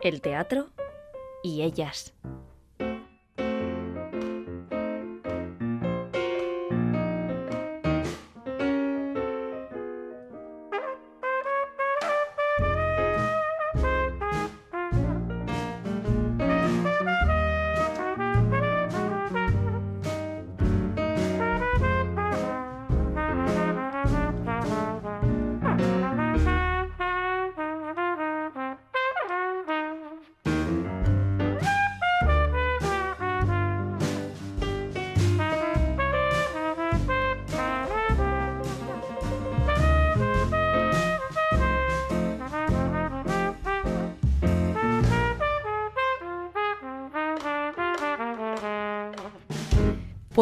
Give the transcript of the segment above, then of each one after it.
el teatro y ellas.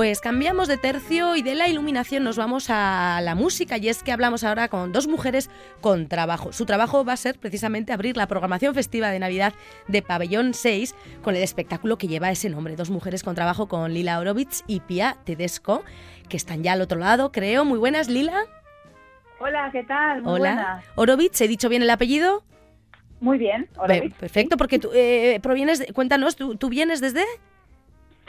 Pues cambiamos de tercio y de la iluminación nos vamos a la música y es que hablamos ahora con dos mujeres con trabajo. Su trabajo va a ser precisamente abrir la programación festiva de Navidad de Pabellón 6 con el espectáculo que lleva ese nombre, Dos mujeres con trabajo con Lila Orovitz y Pia Tedesco, que están ya al otro lado, creo. Muy buenas, Lila. Hola, ¿qué tal? Muy Hola. buenas. Orovitz, ¿he dicho bien el apellido? Muy bien. Luis. Perfecto, porque tú eh, provienes, de- cuéntanos, ¿tú, tú vienes desde?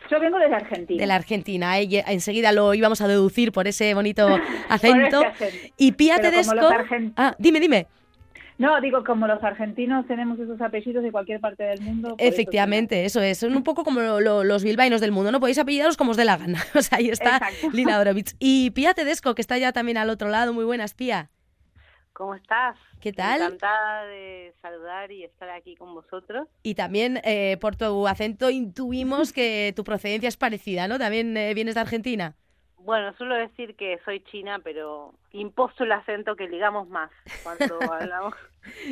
Yo vengo desde Argentina. De la Argentina. eh, enseguida lo íbamos a deducir por ese bonito acento. Por ese acento. Y como Tedesco. los argen- Ah, dime, dime. No, digo, como los argentinos tenemos esos apellidos de cualquier parte del mundo. Efectivamente, eso es. Son un poco como lo- lo- los bilbaínos del mundo, ¿no? Podéis apellidaros como os dé la gana. O sea, ahí está Exacto. Lila Orovitz. Y Pia Tedesco, que está ya también al otro lado. Muy buenas, Pia. ¿Cómo estás? ¿Qué tal? Encantada de saludar y estar aquí con vosotros. Y también eh, por tu acento intuimos que tu procedencia es parecida, ¿no? También eh, vienes de Argentina. Bueno, suelo decir que soy china, pero imposto el acento que ligamos más cuando hablamos.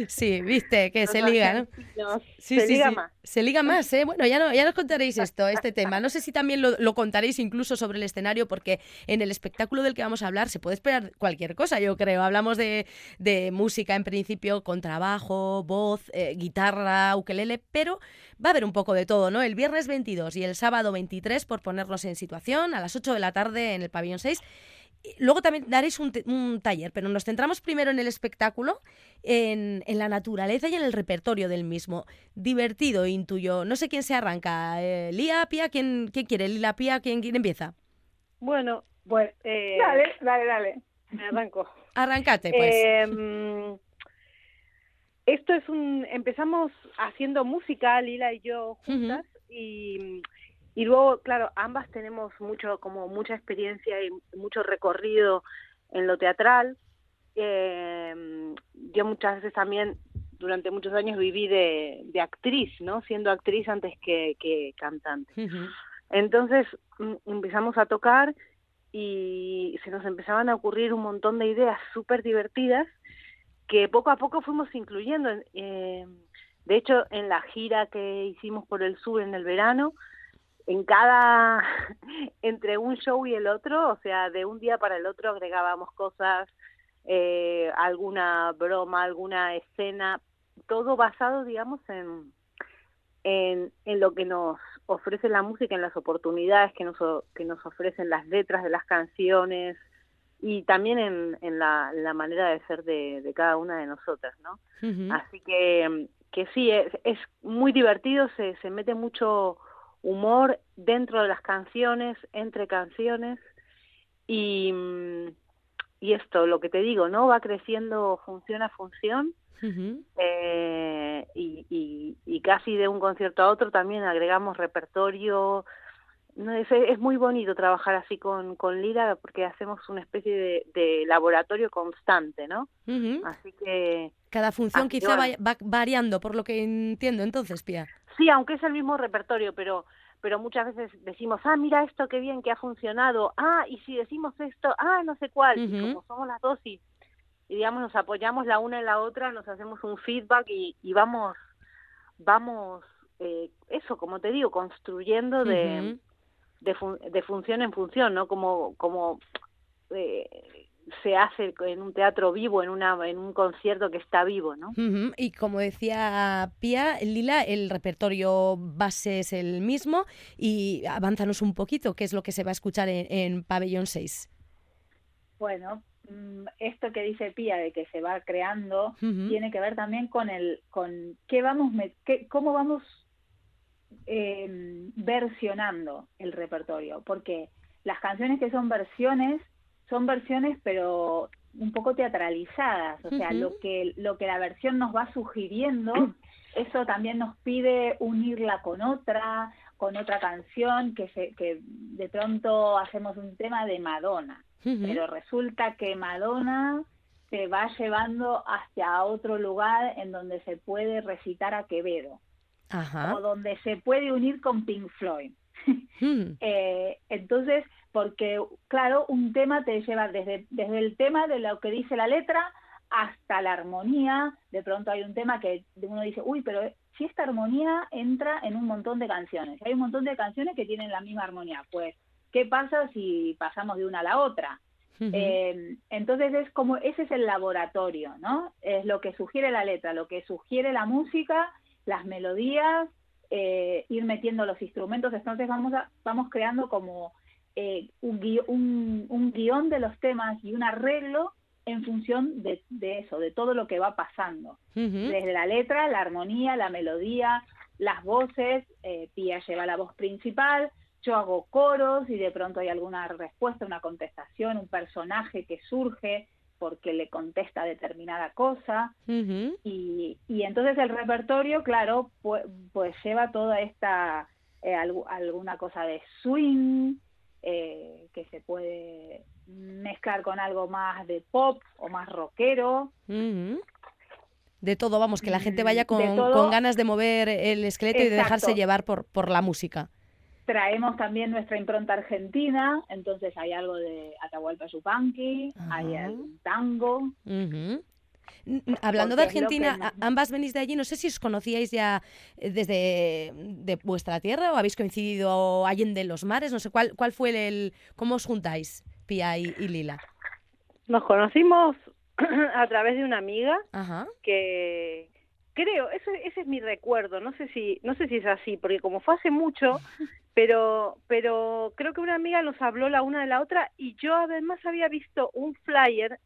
Sí, viste, que se liga, ¿no? Sí, se sí, liga sí. más. Se liga más, ¿eh? Bueno, ya, no, ya nos contaréis esto, este tema. No sé si también lo, lo contaréis incluso sobre el escenario, porque en el espectáculo del que vamos a hablar se puede esperar cualquier cosa, yo creo. Hablamos de, de música en principio, con trabajo, voz, eh, guitarra, ukelele, pero va a haber un poco de todo, ¿no? El viernes 22 y el sábado 23, por ponernos en situación, a las 8 de la tarde en el pabellón 6. Luego también daréis un, taller, pero nos centramos primero en el espectáculo, en, en la naturaleza y en el repertorio del mismo. Divertido, intuyo. No sé quién se arranca. Eh, ¿Lía, Pía? ¿Quién, quién quiere? ¿Lila, Pía? ¿Quién, quién empieza? Bueno, Bueno, eh, dale, dale, dale. me arranco. Arrancate, pues. Eh, mm, esto es un... Empezamos haciendo música, Lila y yo juntas, y, y luego, claro, ambas tenemos mucho, como mucha experiencia y mucho recorrido en lo teatral. Eh, yo muchas veces también, durante muchos años, viví de, de actriz, ¿no? Siendo actriz antes que, que cantante. Entonces mm, empezamos a tocar y se nos empezaban a ocurrir un montón de ideas súper divertidas que poco a poco fuimos incluyendo. Eh, de hecho, en la gira que hicimos por el sur en el verano, en cada, entre un show y el otro, o sea, de un día para el otro agregábamos cosas, eh, alguna broma, alguna escena, todo basado, digamos, en, en, en lo que nos ofrece la música, en las oportunidades que nos, que nos ofrecen las letras de las canciones y también en, en la, la manera de ser de, de cada una de nosotras, ¿no? Así que, que sí, es, es muy divertido, se, se mete mucho humor dentro de las canciones, entre canciones, y, y esto, lo que te digo, ¿no? Va creciendo función a función, eh, y, y, y casi de un concierto a otro también agregamos repertorio. No, es, es muy bonito trabajar así con, con Lira porque hacemos una especie de, de laboratorio constante, ¿no? Así que Cada función quizá vaya- va variando, por lo que entiendo entonces, Pía. Sí, aunque es el mismo repertorio, pero pero muchas veces decimos, ah, mira esto, qué bien que ha funcionado, ah, y si decimos esto, ah, no sé cuál, y como somos las dos y, y digamos nos apoyamos la una en la otra, nos hacemos un feedback y, y vamos, vamos, eh, eso, como te digo, construyendo de, de, fun- de función en función, ¿no? Como, como eh, se hace en un teatro vivo, en, una, en un concierto que está vivo, ¿no? Y como decía Pía, Lila, el repertorio base es el mismo y avánzanos un poquito, qué es lo que se va a escuchar en, en Pabellón 6. Bueno, mm, esto que dice Pía de que se va creando tiene que ver también con el con qué vamos qué- cómo vamos eh, versionando el repertorio porque las canciones que son versiones son versiones pero un poco teatralizadas o sea lo que lo que la versión nos va sugiriendo eso también nos pide unirla con otra con otra canción que se que de pronto hacemos un tema de Madonna pero resulta que Madonna se va llevando hacia otro lugar en donde se puede recitar a Quevedo Ajá. o donde se puede unir con Pink Floyd. Mm. Eh, entonces, porque claro, un tema te lleva desde, desde el tema de lo que dice la letra hasta la armonía. De pronto hay un tema que uno dice, uy, pero si esta armonía entra en un montón de canciones, hay un montón de canciones que tienen la misma armonía, pues, ¿qué pasa si pasamos de una a la otra? Eh, entonces es como, ese es el laboratorio, ¿no? Es lo que sugiere la letra, lo que sugiere la música, las melodías, eh, ir metiendo los instrumentos, entonces vamos, a, vamos creando como eh, un, gui- un, un guion de los temas y un arreglo en función de, de eso, de todo lo que va pasando. Desde la letra, la armonía, la melodía, las voces, eh, Pía lleva la voz principal, yo hago coros y de pronto hay alguna respuesta, una contestación, un personaje que surge porque le contesta determinada cosa. Y, y entonces el repertorio, claro, pues, pues lleva toda esta, eh, algu- alguna cosa de swing, eh, que se puede mezclar con algo más de pop o más rockero. De todo, vamos, que la gente Mm, vaya con, ganas de mover el esqueleto y de dejarse llevar por, por la música. Traemos también nuestra impronta argentina, entonces hay algo de Atahualpa Yupanqui, hay Ajá. algún tango. Ujú. N- n- Hablando de Argentina, ambas venís de allí, no sé si os conocíais ya eh, desde de vuestra tierra o habéis coincidido allende los mares, no sé cuál cuál fue el, el- cómo os juntáis, Pía y, y Lila. Nos conocimos a través de una amiga Ajá. que creo, ese, ese es mi recuerdo, no sé si, no sé si es así, porque como fue hace mucho, pero, pero creo que una amiga nos habló la una de la otra y yo además había visto un flyer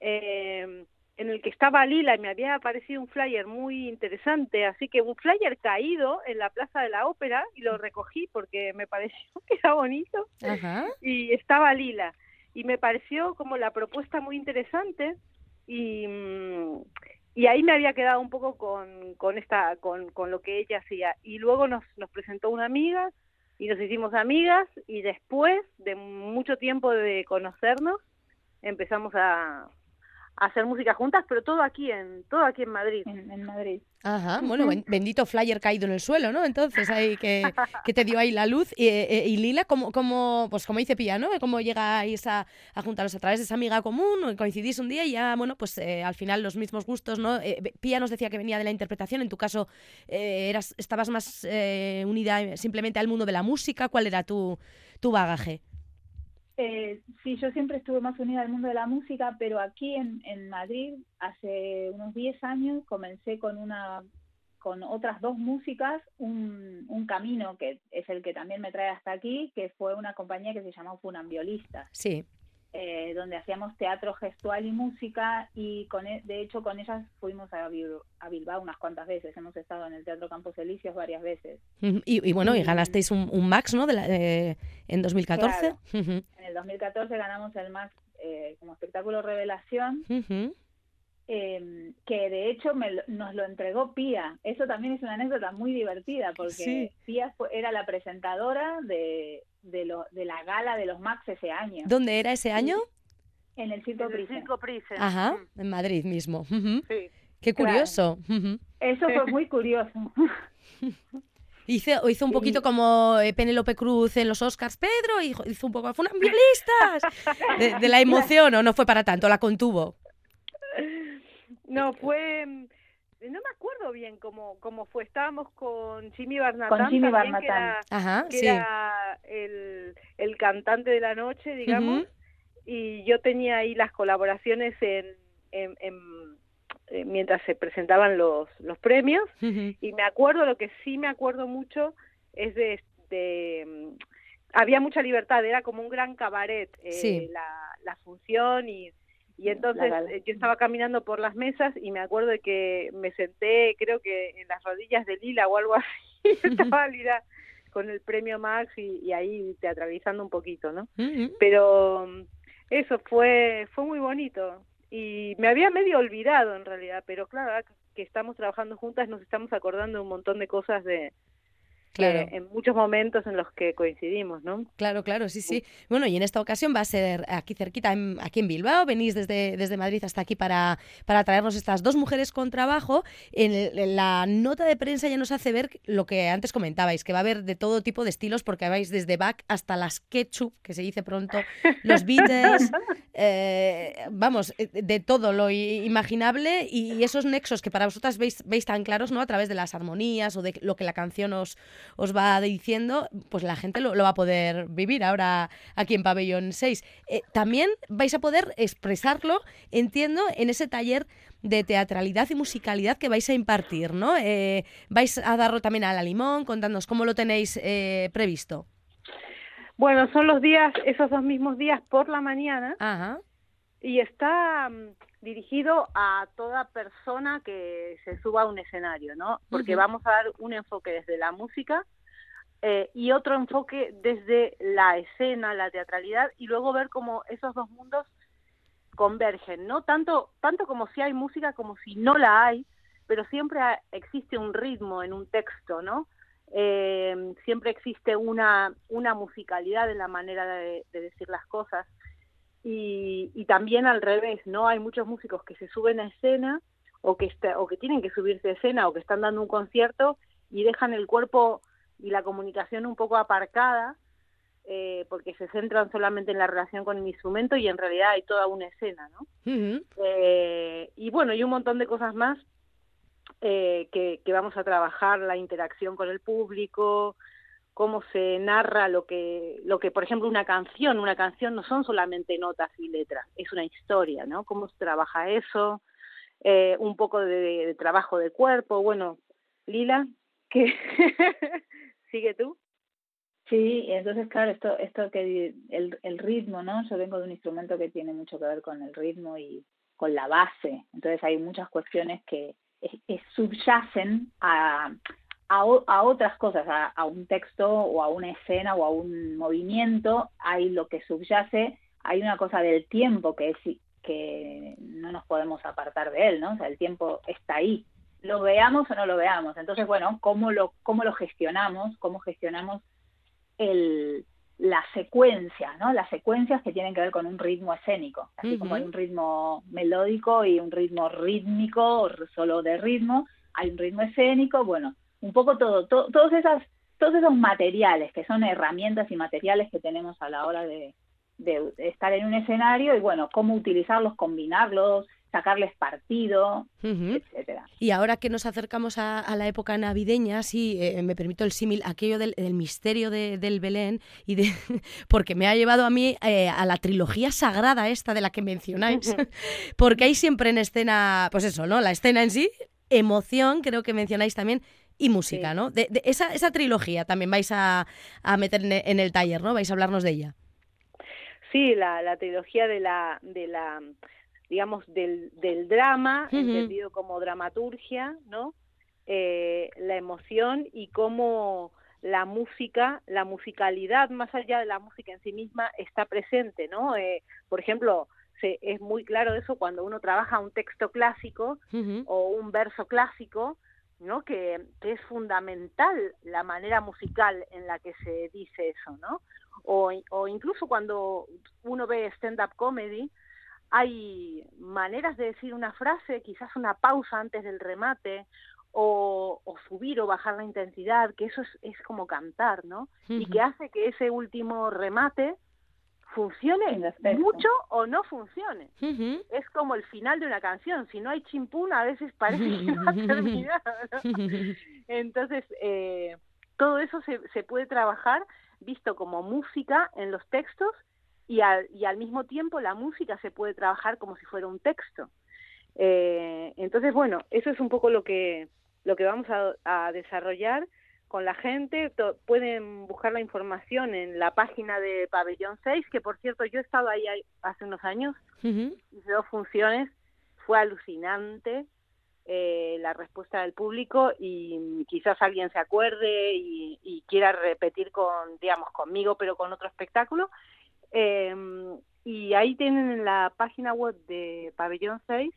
eh, en el que estaba Lila y me había parecido un flyer muy interesante, así que un flyer caído en la Plaza de la Ópera y lo recogí porque me pareció que era bonito Ajá. y estaba Lila y me pareció como la propuesta muy interesante y, mm, y ahí me había quedado un poco con, con esta con, con lo que ella hacía y luego nos, nos presentó una amiga y nos hicimos amigas y después de mucho tiempo de conocernos empezamos a hacer música juntas pero todo aquí en todo aquí en Madrid En, en Madrid. Ajá, bueno, ben- bendito flyer caído en el suelo, ¿no? Entonces, ahí que, que te dio ahí la luz. Y, eh, y Lila, ¿cómo, cómo, pues como dice Pía, ¿no? ¿Cómo llegáis a, a juntaros a través de esa amiga común? Coincidís un día y ya, bueno, pues eh, al final los mismos gustos, ¿no? Eh, Pía nos decía que venía de la interpretación, en tu caso eh, eras, estabas más eh, unida simplemente al mundo de la música. ¿Cuál era tu, tu bagaje? Eh, sí, yo siempre estuve más unida al mundo de la música, pero aquí en, Madrid, hace unos 10 años, comencé con una con otras dos músicas, un, un camino que es el que también me trae hasta aquí, que fue una compañía que se llamó Funambiolistas, Sí. Eh, donde hacíamos teatro gestual y música, y con e- de hecho con ellas fuimos a, Bil- a Bilbao unas cuantas veces, hemos estado en el Teatro Campos Elíseos varias veces. Y, y bueno, y ganasteis un, un Max, ¿no? De la- eh, en 2014. Claro. En el 2014 ganamos el MAX eh, como espectáculo revelación, ujú. Eh, que de hecho me lo- nos lo entregó Pía. Eso también es una anécdota muy divertida porque Sí. Pía fue- era la presentadora de, de, lo, de la gala de los Max ese año ¿Dónde era ese año? en el Circo En el Prisen. Ajá, Mm, en Madrid mismo. Sí. Qué Claro. curioso. Eso fue muy curioso. Hizo, hizo un Sí. poquito como eh, Penélope Cruz en los Oscars. Pedro hizo, un poco funambulistas. De, de la emoción, o no fue para tanto, la contuvo. No, fue... mm, No me acuerdo bien cómo, cómo fue. Estábamos con Jimmy Barnatán. Con Jimmy también, que Barnatán. era- Ajá, que sí. era el, el cantante de la noche, digamos, y yo tenía ahí las colaboraciones en, en- en- eh, mientras se presentaban los, los premios, y me acuerdo, lo que sí me acuerdo mucho es de, de, mm, había mucha libertad, era como un gran cabaret eh, Sí. la, la función y Y entonces eh, yo estaba caminando por las mesas y me acuerdo de que me senté, creo que en las rodillas de Lila o algo así, estaba Lila con el premio Max y, ahí teatralizando un poquito, ¿no? Pero mm, eso fue, fue muy bonito. Y me había medio olvidado en realidad, pero claro, que estamos trabajando juntas nos estamos acordando un montón de cosas de, Claro. en muchos momentos en los que coincidimos, ¿no? Claro, claro, sí, sí. Bueno, y en esta ocasión va a ser aquí cerquita, aquí en Bilbao. Venís desde, desde Madrid hasta aquí para, para traernos estas dos mujeres con trabajo. En, la nota de prensa ya nos hace ver lo que antes comentabais, que va a haber de todo tipo de estilos, porque vais desde back hasta las ketchup, que se dice pronto, los Beatles, eh, vamos, eh, de todo lo imaginable y esos nexos que para vosotras veis, veis tan claros, ¿no? A través de las armonías o de lo que la canción os os va diciendo, pues la gente lo, va a poder vivir ahora aquí en Pabellón 6. Eh, también vais a poder expresarlo, entiendo, en ese taller de teatralidad y musicalidad que vais a impartir, ¿no? Eh, vais a darlo también a la limón, contándonos cómo lo tenéis eh, previsto. Bueno, son los días, esos dos mismos días por la mañana. Ajá. Y está mm, dirigido a toda persona que se suba a un escenario, ¿no? Porque vamos a dar un enfoque desde la música eh, y otro enfoque desde la escena, la teatralidad y luego ver cómo esos dos mundos convergen, ¿no? Tanto, tanto como si hay música como si no la hay, pero siempre existe un ritmo en un texto, ¿no? Eh, siempre existe una, una musicalidad en la manera de decir las cosas y, también al revés, ¿no? Hay muchos músicos que se suben a escena o que, o que tienen que subirse a escena o que están dando un concierto y dejan el cuerpo y la comunicación un poco aparcada eh, porque se centran solamente en la relación con el instrumento y en realidad hay toda una escena, ¿no? Eh, y bueno, y un montón de cosas más eh, que, que vamos a trabajar, la interacción con el público, cómo se narra lo que, lo que, por ejemplo, una canción, una canción no son solamente notas y letras, es una historia, ¿no? Cómo se trabaja eso, eh, un poco de, trabajo de cuerpo, bueno, Lila, ¿qué? ¿Sigue tú? Sí, entonces claro, esto, esto que el, el ritmo, ¿no? Yo vengo de un instrumento que tiene mucho que ver con el ritmo y con la base, entonces hay muchas cuestiones que subyacen a, a, a otras cosas, a, un texto o a una escena o a un movimiento, hay lo que subyace, hay una cosa del tiempo que es que no nos podemos apartar de él, ¿no? O sea, el tiempo está ahí, lo veamos o no lo veamos. Entonces, bueno, ¿cómo lo, cómo lo gestionamos? ¿Cómo gestionamos el, la secuencia, ¿no? Las secuencias que tienen que ver con un ritmo escénico, así como hay un ritmo melódico y un ritmo rítmico, solo de ritmo, hay un ritmo escénico, bueno, un poco todo, todos, esas, todos esos materiales que son herramientas y materiales que tenemos a la hora de, estar en un escenario y bueno, cómo utilizarlos, combinarlos, sacarles partido, etcétera. Y ahora que nos acercamos a, la época navideña, sí, eh, me permito el símil, aquello del, misterio del Belén, y de, porque me ha llevado a mí eh, a la trilogía sagrada esta de la que mencionáis, porque hay siempre en escena, pues eso, ¿no? La escena en sí, emoción, creo que mencionáis también, y música, ¿no? De, esa, esa trilogía también vais a, a meter en el taller, ¿no? Vais a hablarnos de ella. Sí, la, la trilogía de la, de la digamos, del, del drama, entendido como dramaturgia, ¿no? Eh, la emoción y cómo la música, la musicalidad, más allá de la música en sí misma, está presente, ¿no? Eh, por ejemplo, se, es muy claro eso cuando uno trabaja un texto clásico o un verso clásico, ¿no? Que, es fundamental la manera musical en la que se dice eso, ¿no? O, o incluso cuando uno ve stand-up comedy, hay maneras de decir una frase, quizás una pausa antes del remate, o, o, subir o bajar la intensidad, que eso es, es como cantar, ¿no? Y que hace que ese último remate funcione mucho o no funcione. Es como el final de una canción. Si no hay chimpún, a veces parece que no ha terminado. Entonces, eh, todo eso se, se puede trabajar visto como música en los textos y al, y al mismo tiempo la música se puede trabajar como si fuera un texto. Eh, entonces, bueno, eso es un poco lo que, lo que vamos a, a desarrollar con la gente. pueden buscar la información en la página de Pabellón 6, que por cierto yo he estado ahí hace unos años, hice dos funciones, fue alucinante eh, la respuesta del público y quizás alguien se acuerde y, y, quiera repetir con, digamos, conmigo, pero con otro espectáculo. Eh, y ahí tienen en la página web de Pabellón 6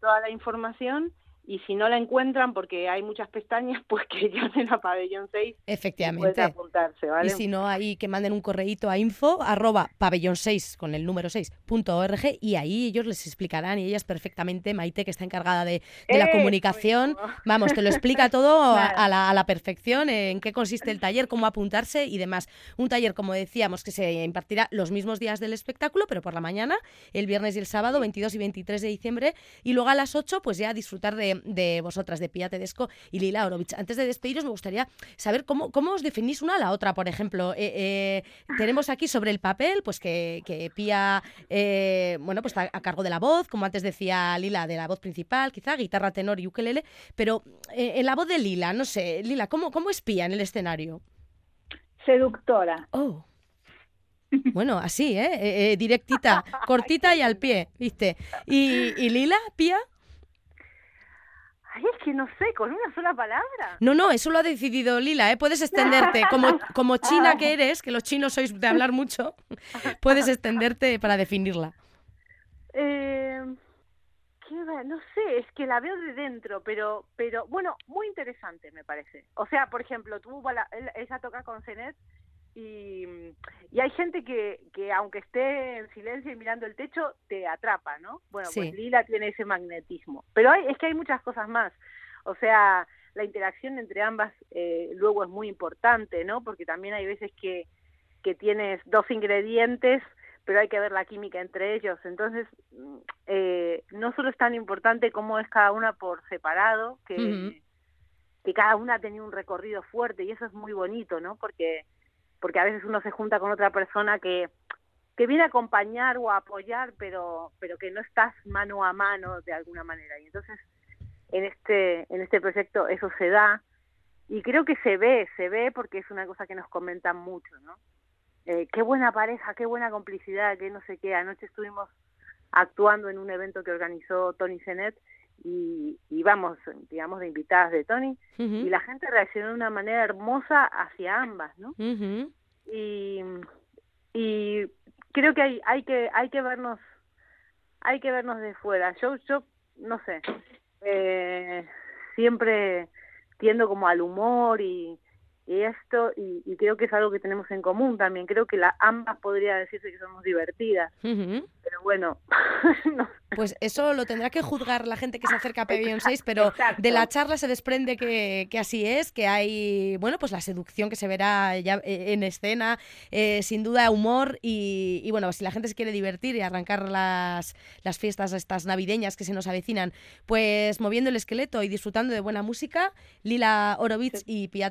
toda la información y si no la encuentran porque hay muchas pestañas, pues que llamen a Pabellón 6. Efectivamente. Y apuntarse, ¿vale? Y si no, ahí que manden un correíto a info arroba pabellón 6 con el número 6 punto org y ahí ellos les explicarán y ellas perfectamente, Maite que está encargada de, la ¡Eh! comunicación, vamos, te lo explica todo a, la, a, la, perfección, en qué consiste el taller, cómo apuntarse y demás. Un taller, como decíamos, que se impartirá los mismos días del espectáculo, pero por la mañana, el viernes y el sábado, 22 y 23 de diciembre, y luego a las 8, pues ya disfrutar de de, vosotras, de Pia Tedesco y Lila Orovich. Antes de despediros, me gustaría saber cómo, cómo os definís una a la otra, por ejemplo. Eh, eh, tenemos aquí sobre el papel, pues que, que Pia, eh, bueno, pues está a cargo de la voz, como antes decía Lila, de la voz principal, quizá, guitarra, tenor y ukelele, pero en la voz de Lila, no sé, Lila, ¿cómo, cómo es Pia en el escenario? Seductora. Oh. Bueno, así, ¿eh? directita, cortita y al pie, ¿viste? ¿Y, y Lila, Pia? Ay, es que no sé, con una sola palabra. No, no, eso lo ha decidido Lila, ¿eh? Puedes extenderte, como, como china que eres, que los chinos sois de hablar mucho, puedes extenderte para definirla. Eh, no sé, es que la veo de dentro, pero, pero bueno, muy interesante me parece. O sea, por ejemplo, tú, ella toca con Cenet y, y hay gente que, que aunque esté en silencio y mirando el techo, te atrapa, ¿no? Bueno, pues Lila tiene ese magnetismo. Pero hay, es que hay muchas cosas más. O sea, la interacción entre ambas eh, luego es muy importante, ¿no? Porque también hay veces que, que tienes dos ingredientes, pero hay que ver la química entre ellos. Entonces, mm, eh, no solo es tan importante cómo es cada una por separado, que, que cada una ha tenido un recorrido fuerte y eso es muy bonito, ¿no? Porque porque a veces uno se junta con otra persona que, que viene a acompañar o a apoyar, pero, pero que no estás mano a mano de alguna manera. Y entonces en este, en este proyecto eso se da y creo que se ve, se ve porque es una cosa que nos comentan mucho, ¿no? Eh, qué buena pareja, qué buena complicidad, qué no sé qué. Anoche estuvimos actuando en un evento que organizó Tony Zenet y, vamos, digamos, de invitadas de Tony, y la gente reaccionó de una manera hermosa hacia ambas, ¿no? y, y creo que hay, hay que hay que vernos hay que vernos de fuera. Yo yo no sé, eh, siempre tiendo como al humor y, y esto y, creo que es algo que tenemos en común también. Creo que la ambas podría decirse que somos divertidas. Pero bueno pues eso lo tendrá que juzgar la gente que se acerca a Pavilion 6 pero de la charla se desprende que, que, así es que hay bueno pues la seducción que se verá ya eh, en escena eh, sin duda humor y, y, bueno si la gente se quiere divertir y arrancar las, las fiestas estas navideñas que se nos avecinan pues moviendo el esqueleto y disfrutando de buena música Lila Orovitz y Pia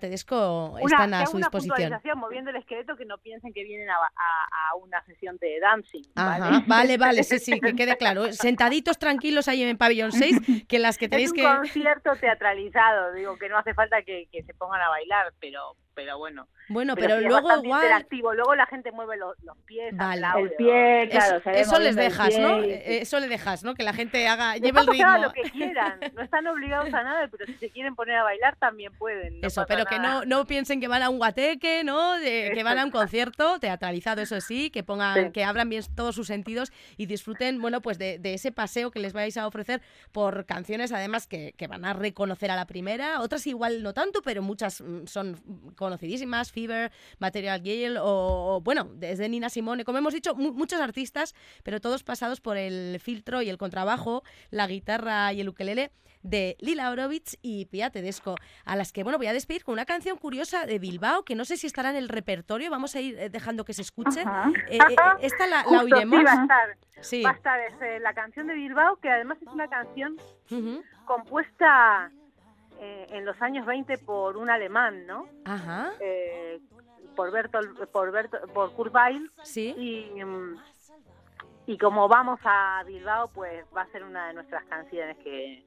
Están a su una disposición. moviendo el esqueleto que no piensen que vienen a, a, una sesión de dancing. ¿vale? vale, vale, sí, sí, que quede claro. Sentaditos tranquilos ahí en pabellón 6, que las que tenéis es un que... concierto teatralizado, digo que no hace falta que, que se pongan a bailar, pero pero bueno. Bueno, pero, luego igual. Interactivo. Luego la gente mueve los, pies. Vale. el pie, claro. eso les dejas, ¿no? Eso le dejas, ¿no? Que la gente haga, lleve el ritmo. lo que quieran. No están obligados a nada, pero si se quieren poner a bailar también pueden. eso, pero que no, no piensen que van a un guateque, ¿no? que van a un concierto teatralizado, eso sí, que pongan, que abran bien todos sus sentidos y disfruten, bueno, pues de, de, ese paseo que les vais a ofrecer por canciones, además, que, que van a reconocer a la primera. Otras igual no tanto, pero muchas mm, son conocidísimas, Fever, Material Gale o, bueno, desde Nina Simone, como hemos dicho, muchos artistas, pero todos pasados por el filtro y el contrabajo, la guitarra y el ukelele de Lila Orovitz y Pia Tedesco, a las que, bueno, voy a despedir con una canción curiosa de Bilbao, que no sé si estará en el repertorio, vamos a ir eh, dejando que se escuche. Eh, eh, esta la, oiremos. va a estar. Va a estar es, la canción de Bilbao, que además es una canción compuesta eh, en los años 20 por un alemán, ¿no? Ajá. Eh, por Bertolt, por por Kurt Weill. Sí. Y, mm, y como vamos a Bilbao, pues va a ser una de nuestras canciones que,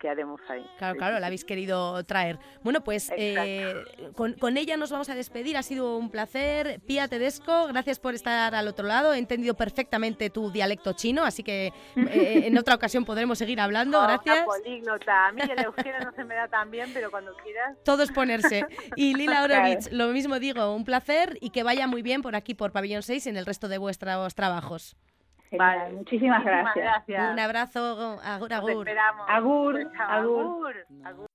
que haremos ahí. Claro, claro, la habéis querido traer. Bueno, pues eh, con, con, ella nos vamos a despedir. Ha sido un placer. Pía Tedesco, gracias por estar al otro lado. He entendido perfectamente tu dialecto chino, así que eh, en otra ocasión podremos seguir hablando. Gracias. políglota. A mí el euskera no se me da tan bien, pero cuando quieras. Todo es ponerse. Y Lila Orovich, lo mismo digo, un placer y que vaya muy bien por aquí, por Pabellón 6 y en el resto de vuestros trabajos. Vale, muchísimas gracias. Un abrazo, agur, agur. Esperamos. Agur, agur. agur.